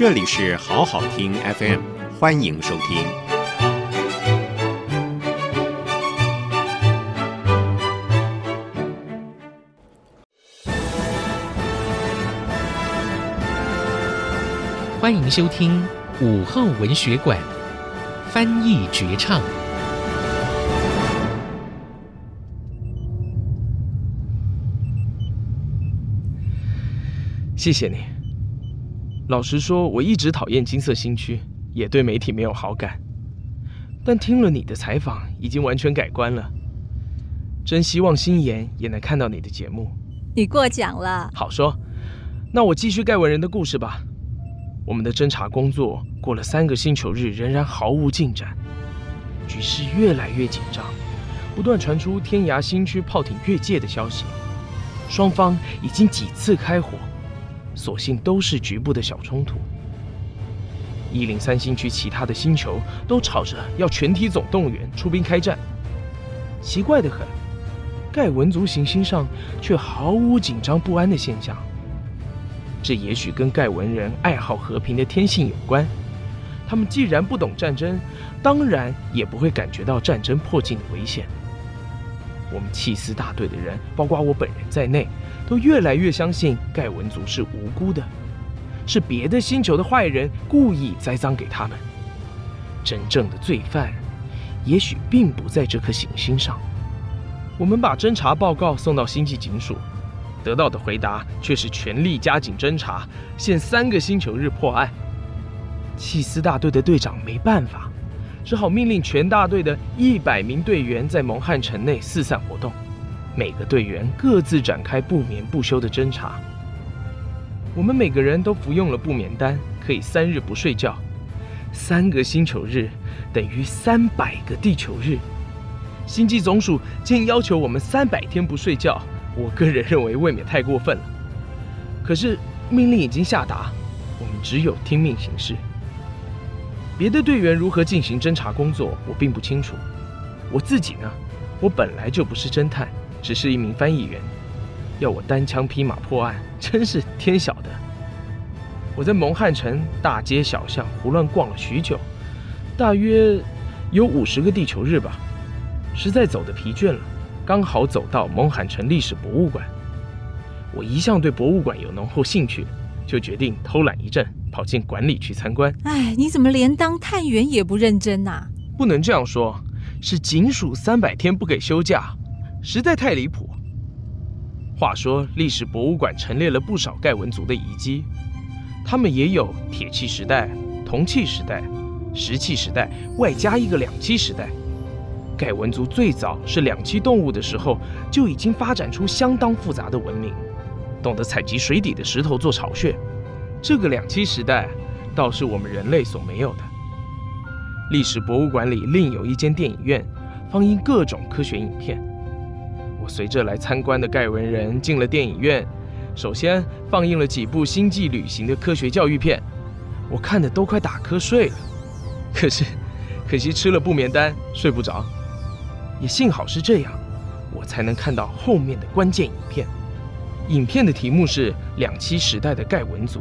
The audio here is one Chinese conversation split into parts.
这里是好好听 FM，欢迎收听。欢迎收听午后文学馆翻译绝唱。谢谢你。老实说，我一直讨厌金色新区，也对媒体没有好感。但听了你的采访，已经完全改观了。真希望星妍也能看到你的节目。你过奖了。好说，那我继续盖文人的故事吧。我们的侦查工作过了三个星球日，仍然毫无进展，局势越来越紧张，不断传出天涯新区炮艇越界的消息。双方已经几次开火。所幸都是局部的小冲突。一零三星区其他的星球都吵着要全体总动员出兵开战，奇怪得很，盖文族行星上却毫无紧张不安的现象。这也许跟盖文人爱好和平的天性有关。他们既然不懂战争，当然也不会感觉到战争迫近的危险。我们缉私大队的人，包括我本人在内，都越来越相信盖文族是无辜的，是别的星球的坏人故意栽赃给他们。真正的罪犯，也许并不在这颗行星上。我们把侦查报告送到星际警署，得到的回答却是全力加紧侦查，限三个星球日破案。缉私大队的队长没办法。只好命令全大队的一百名队员在蒙汉城内四散活动，每个队员各自展开不眠不休的侦查。我们每个人都服用了不眠丹，可以三日不睡觉。三个星球日等于三百个地球日。星际总署竟要求我们三百天不睡觉，我个人认为未免太过分了。可是命令已经下达，我们只有听命行事。别的队员如何进行侦查工作，我并不清楚。我自己呢，我本来就不是侦探，只是一名翻译员。要我单枪匹马破案，真是天晓得。我在蒙汉城大街小巷胡乱逛了许久，大约有五十个地球日吧。实在走得疲倦了，刚好走到蒙汉城历史博物馆。我一向对博物馆有浓厚兴趣，就决定偷懒一阵。跑进馆里去参观。哎，你怎么连当探员也不认真呐？不能这样说，是警署三百天不给休假，实在太离谱。话说，历史博物馆陈列了不少盖文族的遗迹，他们也有铁器时代、铜器时代、石器时代，外加一个两栖时代。盖文族最早是两栖动物的时候，就已经发展出相当复杂的文明，懂得采集水底的石头做巢穴。这个两栖时代，倒是我们人类所没有的。历史博物馆里另有一间电影院，放映各种科学影片。我随着来参观的盖文人进了电影院，首先放映了几部星际旅行的科学教育片，我看的都快打瞌睡了。可是，可惜吃了不眠丹，睡不着。也幸好是这样，我才能看到后面的关键影片。影片的题目是《两栖时代的盖文族》。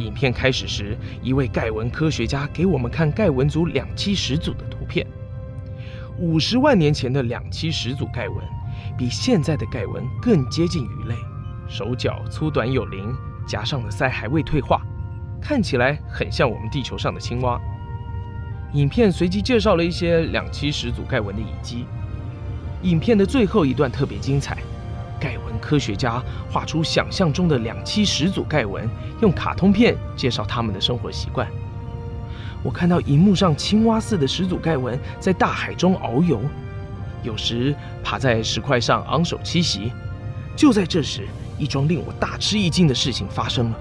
影片开始时，一位盖文科学家给我们看盖文族两栖始祖的图片。五十万年前的两栖始祖盖文，比现在的盖文更接近鱼类，手脚粗短有灵，颊上的鳃还未退化，看起来很像我们地球上的青蛙。影片随即介绍了一些两栖始祖盖文的遗迹。影片的最后一段特别精彩。盖文科学家画出想象中的两栖始祖盖文，用卡通片介绍他们的生活习惯。我看到荧幕上青蛙似的始祖盖文在大海中遨游，有时爬在石块上昂首栖息。就在这时，一桩令我大吃一惊的事情发生了：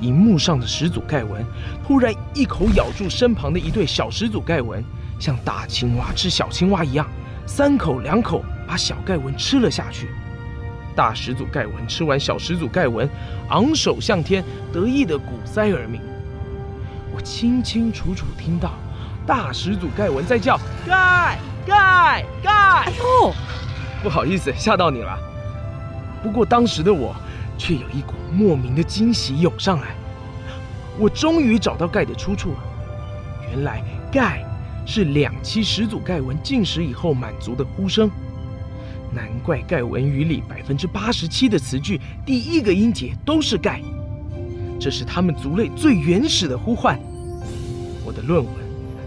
荧幕上的始祖盖文突然一口咬住身旁的一对小始祖盖文，像大青蛙吃小青蛙一样，三口两口把小盖文吃了下去。大始祖盖文吃完小始祖盖文，昂首向天，得意的鼓腮而鸣。我清清楚楚听到大始祖盖文在叫“盖盖盖”。哎呦，不好意思，吓到你了。不过当时的我却有一股莫名的惊喜涌上来。我终于找到盖的出处了。原来盖是两栖始祖盖文进食以后满足的呼声。难怪盖文语里百分之八十七的词句第一个音节都是盖，这是他们族类最原始的呼唤。我的论文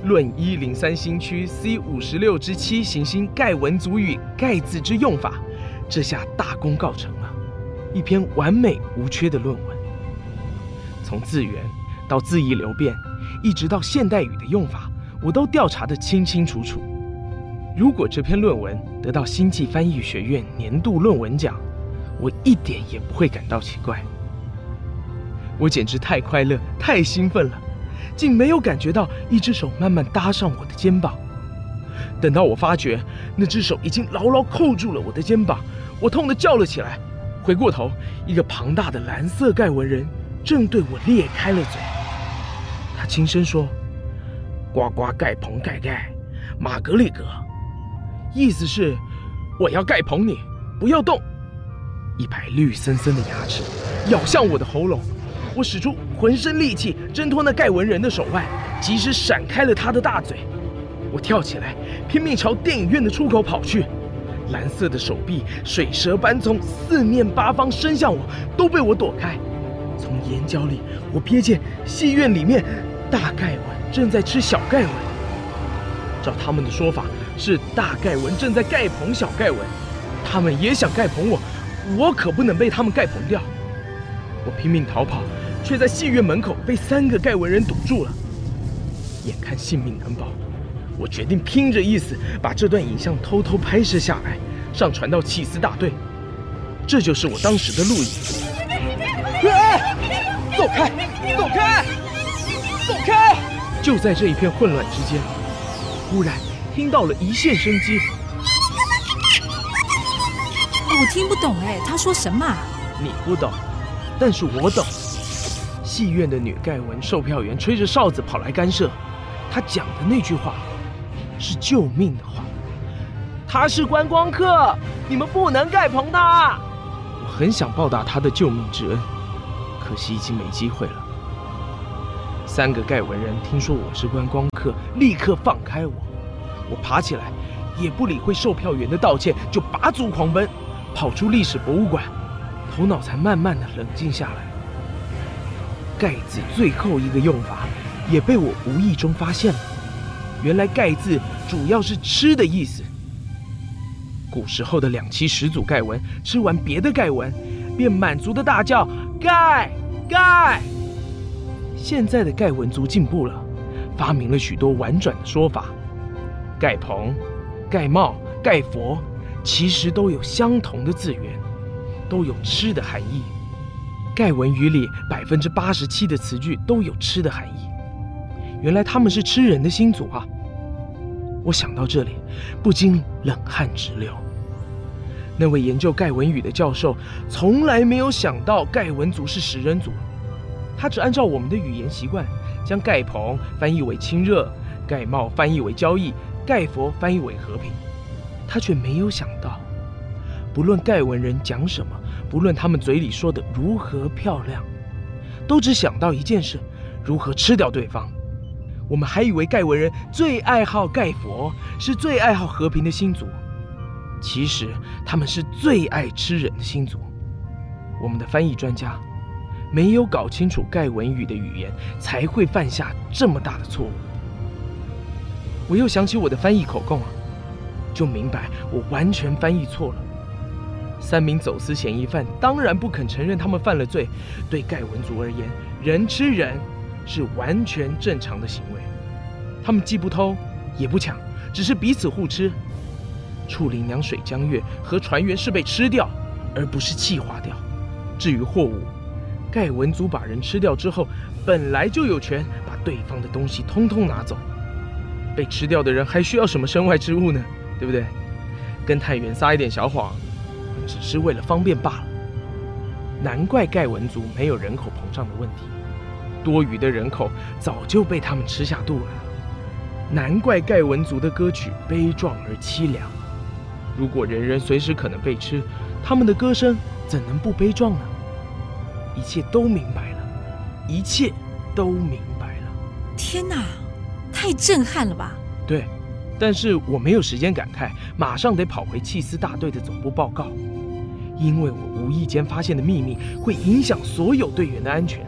《论一零三星区 C 五十六之七行星盖文族语盖字之用法》，这下大功告成了，一篇完美无缺的论文。从字源到字义流变，一直到现代语的用法，我都调查得清清楚楚。如果这篇论文得到星际翻译学院年度论文奖，我一点也不会感到奇怪。我简直太快乐、太兴奋了，竟没有感觉到一只手慢慢搭上我的肩膀。等到我发觉那只手已经牢牢扣住了我的肩膀，我痛得叫了起来。回过头，一个庞大的蓝色盖文人正对我裂开了嘴。他轻声说：“呱呱盖棚盖盖，玛格里格。”意思是，我要盖捧你，不要动。一排绿森森的牙齿咬向我的喉咙，我使出浑身力气挣脱那盖文人的手腕，及时闪开了他的大嘴。我跳起来，拼命朝电影院的出口跑去。蓝色的手臂水蛇般从四面八方伸向我，都被我躲开。从眼角里，我瞥见戏院里面大盖文正在吃小盖文。照他们的说法，是大盖文正在盖捧小盖文，他们也想盖捧我，我可不能被他们盖捧掉。我拼命逃跑，却在戏院门口被三个盖文人堵住了。眼看性命难保，我决定拼着意思把这段影像偷偷拍摄下来，上传到起司大队。这就是我当时的录影。啊！走开！走开！走开！就在这一片混乱之间，忽然。听到了一线生机，我听不懂哎，他说什么？你不懂，但是我懂。戏院的女盖文售票员吹着哨子跑来干涉，她讲的那句话是救命的话。他是观光客，你们不能盖棚他。我很想报答他的救命之恩，可惜已经没机会了。三个盖文人听说我是观光客，立刻放开我。我爬起来，也不理会售票员的道歉，就拔足狂奔，跑出历史博物馆，头脑才慢慢的冷静下来。盖字最后一个用法，也被我无意中发现了。原来盖字主要是吃的意思。古时候的两栖始祖盖文吃完别的盖文，便满足的大叫盖盖。现在的盖文族进步了，发明了许多婉转的说法。盖棚、盖帽、盖佛，其实都有相同的字源，都有吃的含义。盖文语里百分之八十七的词句都有吃的含义，原来他们是吃人的星族啊！我想到这里，不禁冷汗直流。那位研究盖文语的教授从来没有想到盖文族是食人族，他只按照我们的语言习惯，将盖棚翻译为亲热，盖帽翻译为交易。盖佛翻译为和平，他却没有想到，不论盖文人讲什么，不论他们嘴里说的如何漂亮，都只想到一件事：如何吃掉对方。我们还以为盖文人最爱好盖佛，是最爱好和平的星族，其实他们是最爱吃人的星族。我们的翻译专家没有搞清楚盖文语的语言，才会犯下这么大的错误。我又想起我的翻译口供啊，就明白我完全翻译错了。三名走私嫌疑犯当然不肯承认他们犯了罪。对盖文族而言，人吃人是完全正常的行为。他们既不偷，也不抢，只是彼此互吃。处理娘水江月和船员是被吃掉，而不是气化掉。至于货物，盖文族把人吃掉之后，本来就有权把对方的东西通通拿走。被吃掉的人还需要什么身外之物呢？对不对？跟探员撒一点小谎，只是为了方便罢了。难怪盖文族没有人口膨胀的问题，多余的人口早就被他们吃下肚了。难怪盖文族的歌曲悲壮而凄凉。如果人人随时可能被吃，他们的歌声怎能不悲壮呢？一切都明白了，一切都明白了。天哪，太震撼了吧？对，但是我没有时间感慨，马上得跑回契斯大队的总部报告，因为我无意间发现的秘密会影响所有队员的安全。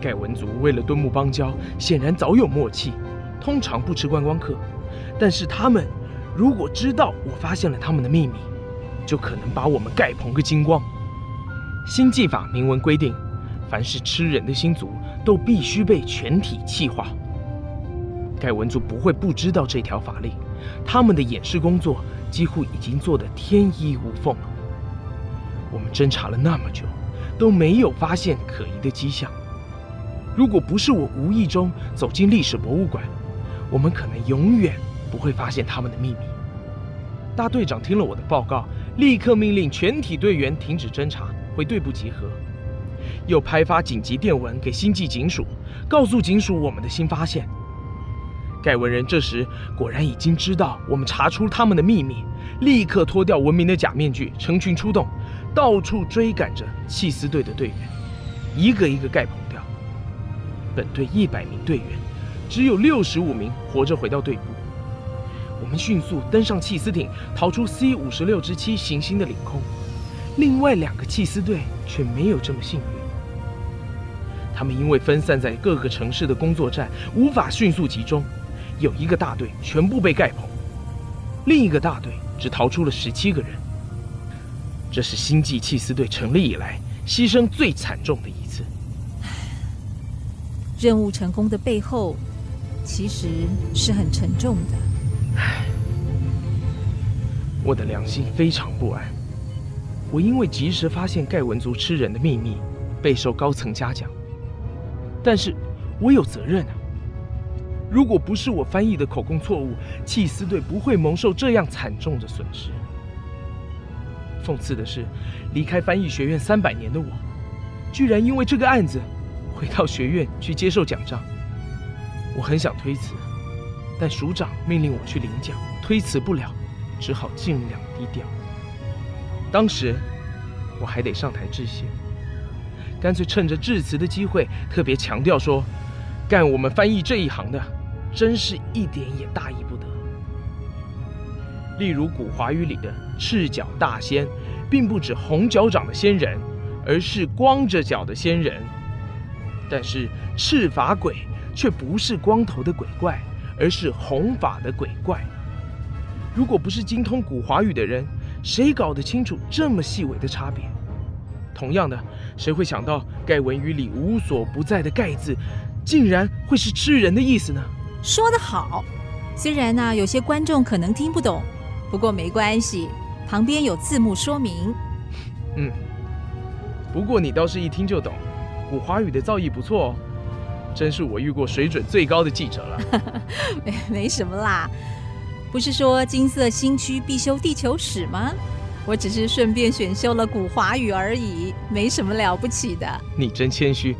盖文族为了敦睦邦交，显然早有默契，通常不吃观光客。但是他们如果知道我发现了他们的秘密，就可能把我们盖棚个精光。新技法明文规定，凡是吃人的新族都必须被全体气化。盖文族不会不知道这条法令，他们的掩饰工作几乎已经做得天衣无缝了。我们侦查了那么久，都没有发现可疑的迹象。如果不是我无意中走进历史博物馆，我们可能永远不会发现他们的秘密。大队长听了我的报告，立刻命令全体队员停止侦查，回队部集合。又派发紧急电文给星际警署，告诉警署我们的新发现。盖文人这时果然已经知道我们查出他们的秘密，立刻脱掉文明的假面具，成群出动，到处追赶着契斯队的队员，一个一个盖棚。本队一百名队员，只有六十五名活着回到队部。我们迅速登上契斯艇，逃出 C 五十六之七行星的领空。另外两个契斯队却没有这么幸运，他们因为分散在各个城市的工作站，无法迅速集中。有一个大队全部被盖棚，另一个大队只逃出了十七个人。这是星际契斯队成立以来牺牲最惨重的一次。任务成功的背后，其实是很沉重的。唉，我的良心非常不安。我因为及时发现盖文族吃人的秘密，备受高层嘉奖。但是，我有责任啊！如果不是我翻译的口供错误，契司队不会蒙受这样惨重的损失。讽刺的是，离开翻译学院三百年的我，居然因为这个案子。回到学院去接受奖章，我很想推辞，但署长命令我去领奖，推辞不了，只好尽量低调。当时我还得上台致谢，干脆趁着致辞的机会，特别强调说，干我们翻译这一行的，真是一点也大意不得。例如古华语里的赤脚大仙，并不指红脚掌的仙人，而是光着脚的仙人。但是赤发鬼却不是光头的鬼怪，而是红发的鬼怪。如果不是精通古华语的人，谁搞得清楚这么细微的差别？同样的，谁会想到盖文语里无所不在的“盖”字，竟然会是吃人的意思呢？说得好，虽然呢、啊、有些观众可能听不懂，不过没关系，旁边有字幕说明。嗯，不过你倒是一听就懂。古华语的造诣不错哦，真是我遇过水准最高的记者了。没没什么啦，不是说金色新区必修地球史吗？我只是顺便选修了古华语而已，没什么了不起的。你真谦虚。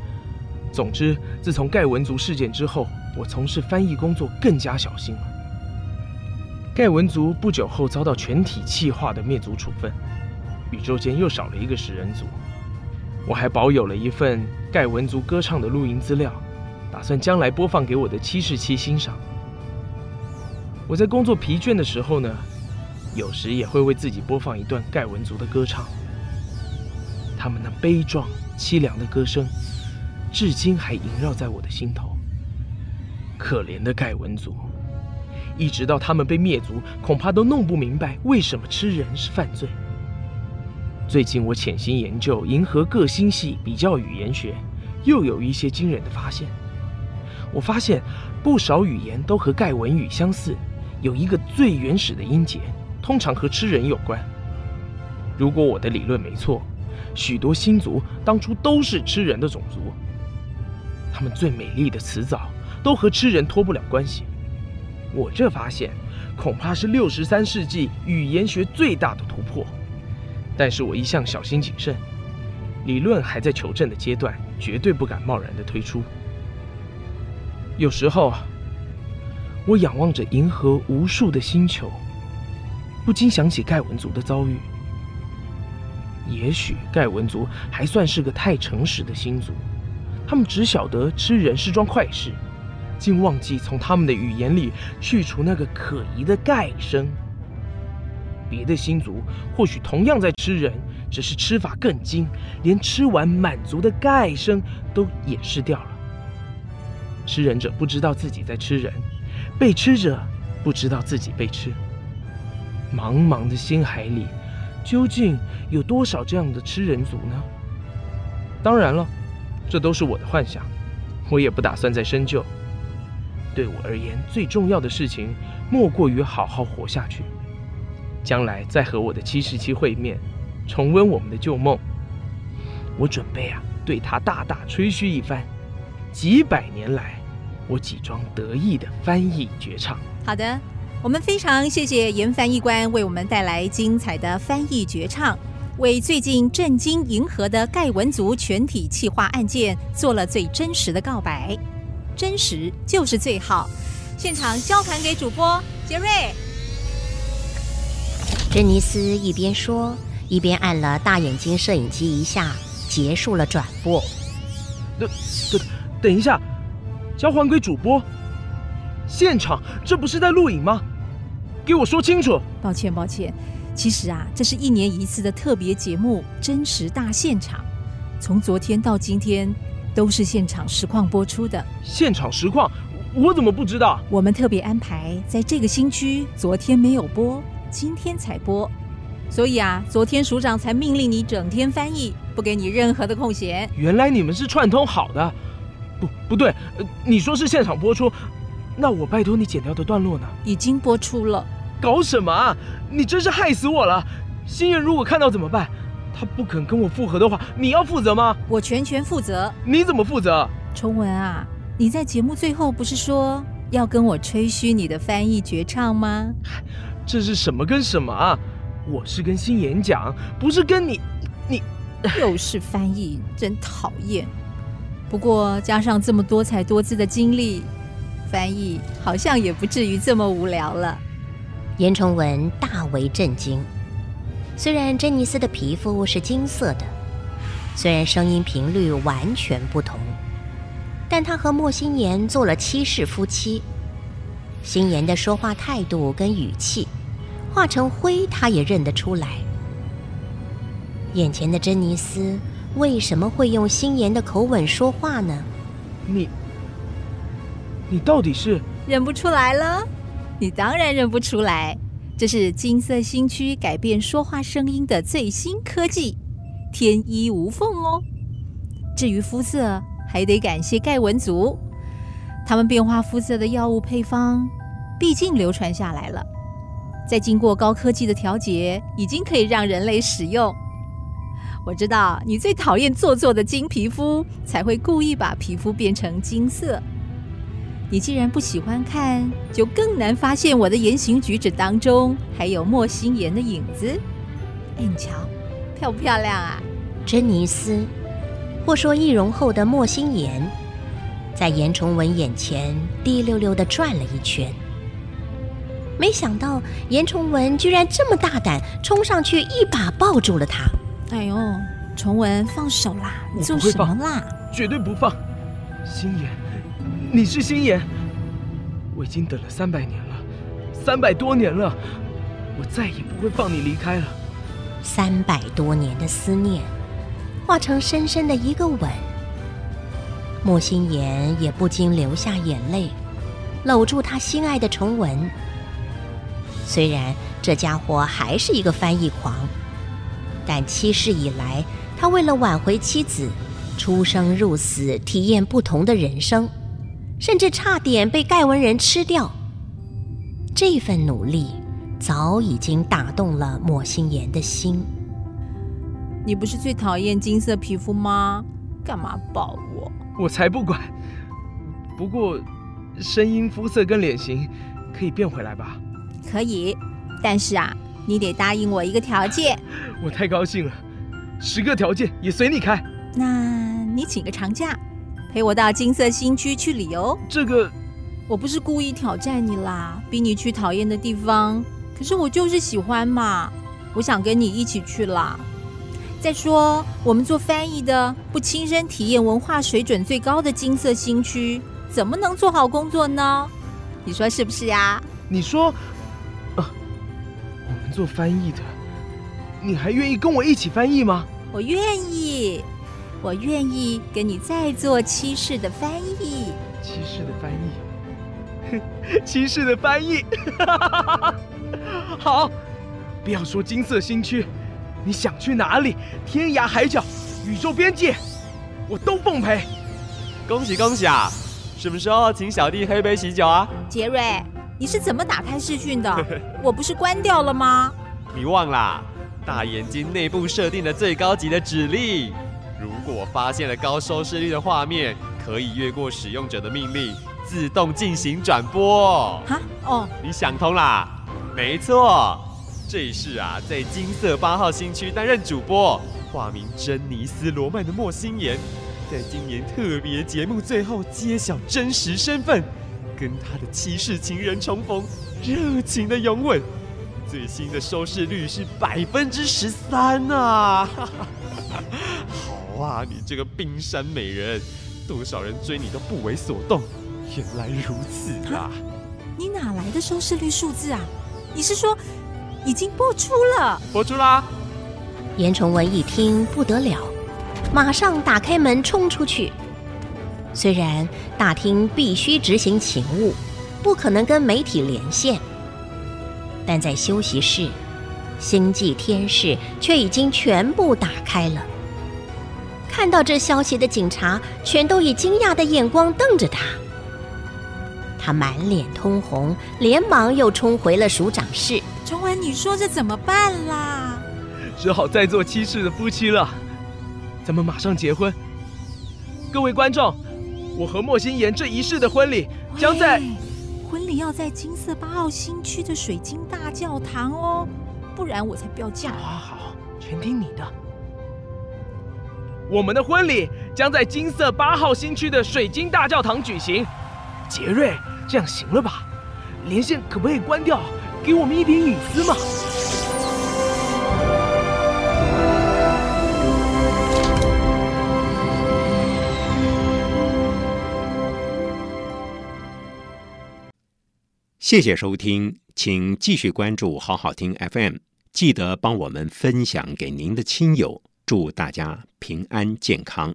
总之，自从盖文族事件之后，我从事翻译工作更加小心了。盖文族不久后遭到全体气化的灭族处分，宇宙间又少了一个食人族。我还保有了一份盖文族歌唱的录音资料，打算将来播放给我的七十七欣赏。我在工作疲倦的时候呢，有时也会为自己播放一段盖文族的歌唱。他们那悲壮凄凉的歌声，至今还萦绕在我的心头。可怜的盖文族，一直到他们被灭族，恐怕都弄不明白为什么吃人是犯罪。最近我潜心研究银河各星系比较语言学，又有一些惊人的发现。我发现不少语言都和盖文语相似，有一个最原始的音节，通常和吃人有关。如果我的理论没错，许多星族当初都是吃人的种族。他们最美丽的词藻都和吃人脱不了关系。我这发现恐怕是六十三世纪语言学最大的突破。但是我一向小心谨慎，理论还在求证的阶段，绝对不敢贸然的推出。有时候，我仰望着银河无数的星球，不禁想起盖文族的遭遇。也许盖文族还算是个太诚实的星族，他们只晓得吃人是桩坏事，竟忘记从他们的语言里去除那个可疑的盖声。别的星族或许同样在吃人，只是吃法更精，连吃完满足的盖声都掩饰掉了。吃人者不知道自己在吃人，被吃者不知道自己被吃。茫茫的星海里，究竟有多少这样的吃人族呢？当然了，这都是我的幻想，我也不打算再深究。对我而言，最重要的事情莫过于好好活下去。将来再和我的七十七会面，重温我们的旧梦。我准备啊，对他大大吹嘘一番。几百年来，我几桩得意的翻译绝唱。好的，我们非常谢谢严翻译官为我们带来精彩的翻译绝唱，为最近震惊银河的盖文族全体企划案件做了最真实的告白。真实就是最好。现场交还给主播杰瑞。珍妮斯一边说，一边按了大眼睛摄影机一下，结束了转播。等等等一下，交还给主播。现场这不是在录影吗？给我说清楚。抱歉抱歉，其实啊，这是一年一次的特别节目《真实大现场》，从昨天到今天都是现场实况播出的。现场实况，我怎么不知道？我们特别安排在这个新区，昨天没有播。今天才播，所以啊，昨天署长才命令你整天翻译，不给你任何的空闲。原来你们是串通好的，不不对，你说是现场播出，那我拜托你剪掉的段落呢？已经播出了。搞什么啊？你真是害死我了！新人如果看到怎么办？他不肯跟我复合的话，你要负责吗？我全权负责。你怎么负责？崇文啊，你在节目最后不是说要跟我吹嘘你的翻译绝唱吗？这是什么跟什么啊？我是跟新妍讲，不是跟你，你 又是翻译，真讨厌。不过加上这么多才多姿的经历，翻译好像也不至于这么无聊了。严崇文大为震惊。虽然珍妮斯的皮肤是金色的，虽然声音频率完全不同，但她和莫心言做了七世夫妻。心妍的说话态度跟语气，化成灰他也认得出来。眼前的珍妮斯为什么会用心妍的口吻说话呢？你，你到底是认不出来了？你当然认不出来，这是金色新区改变说话声音的最新科技，天衣无缝哦。至于肤色，还得感谢盖文族。他们变化肤色的药物配方，毕竟流传下来了，再经过高科技的调节，已经可以让人类使用。我知道你最讨厌做作的金皮肤，才会故意把皮肤变成金色。你既然不喜欢看，就更难发现我的言行举止当中还有莫心言的影子。哎，你瞧，漂不漂亮啊？珍妮斯，或说易容后的莫心言。在严崇文眼前滴溜溜的转了一圈，没想到严崇文居然这么大胆，冲上去一把抱住了他。哎呦，崇文，放手啦！你做什么啦？绝对不放！心妍，你是心妍，我已经等了三百年了，三百多年了，我再也不会放你离开了。三百多年的思念，化成深深的一个吻。莫心妍也不禁流下眼泪，搂住他心爱的崇文。虽然这家伙还是一个翻译狂，但七世以来，他为了挽回妻子，出生入死，体验不同的人生，甚至差点被盖文人吃掉。这份努力早已经打动了莫心言的心。你不是最讨厌金色皮肤吗？干嘛抱我？我才不管。不过，声音、肤色跟脸型可以变回来吧？可以，但是啊，你得答应我一个条件。我太高兴了，十个条件也随你开。那你请个长假，陪我到金色新区去旅游。这个，我不是故意挑战你啦，逼你去讨厌的地方。可是我就是喜欢嘛，我想跟你一起去啦。再说，我们做翻译的不亲身体验文化水准最高的金色新区，怎么能做好工作呢？你说是不是呀？你说，啊，我们做翻译的，你还愿意跟我一起翻译吗？我愿意，我愿意跟你再做七世的翻译。七世的翻译，七世的翻译，好，不要说金色新区，你想去哪里？天涯海角，宇宙边界，我都奉陪。恭喜恭喜啊！什么时候请小弟喝一杯喜酒啊？杰瑞，你是怎么打开视讯的？我不是关掉了吗？你忘啦？大眼睛内部设定的最高级的指令，如果发现了高收视率的画面，可以越过使用者的命令，自动进行转播。哈哦，你想通啦？没错，这一世啊，在金色八号新区担任主播，化名珍妮斯·罗曼的莫心言，在今年特别节目最后揭晓真实身份，跟他的七世情人重逢，热情的拥吻。最新的收视率是百分之十三啊！好啊，你这个冰山美人。多少人追你都不为所动，原来如此啊！你哪来的收视率数字啊？你是说已经播出了？播出啦！严崇文一听不得了，马上打开门冲出去。虽然大厅必须执行勤务，不可能跟媒体连线，但在休息室，星际天使却已经全部打开了。看到这消息的警察全都以惊讶的眼光瞪着他，他满脸通红，连忙又冲回了署长室。崇文，你说这怎么办啦？只好再做七世的夫妻了，咱们马上结婚。各位观众，我和莫心言这一世的婚礼将在……婚礼要在金色八号新区的水晶大教堂哦，不然我才不要嫁。好，好，好，全听你的。我们的婚礼将在金色八号新区的水晶大教堂举行。杰瑞，这样行了吧？连线可不可以关掉？给我们一点隐私嘛。谢谢收听，请继续关注好好听 FM，记得帮我们分享给您的亲友。祝大家平安健康。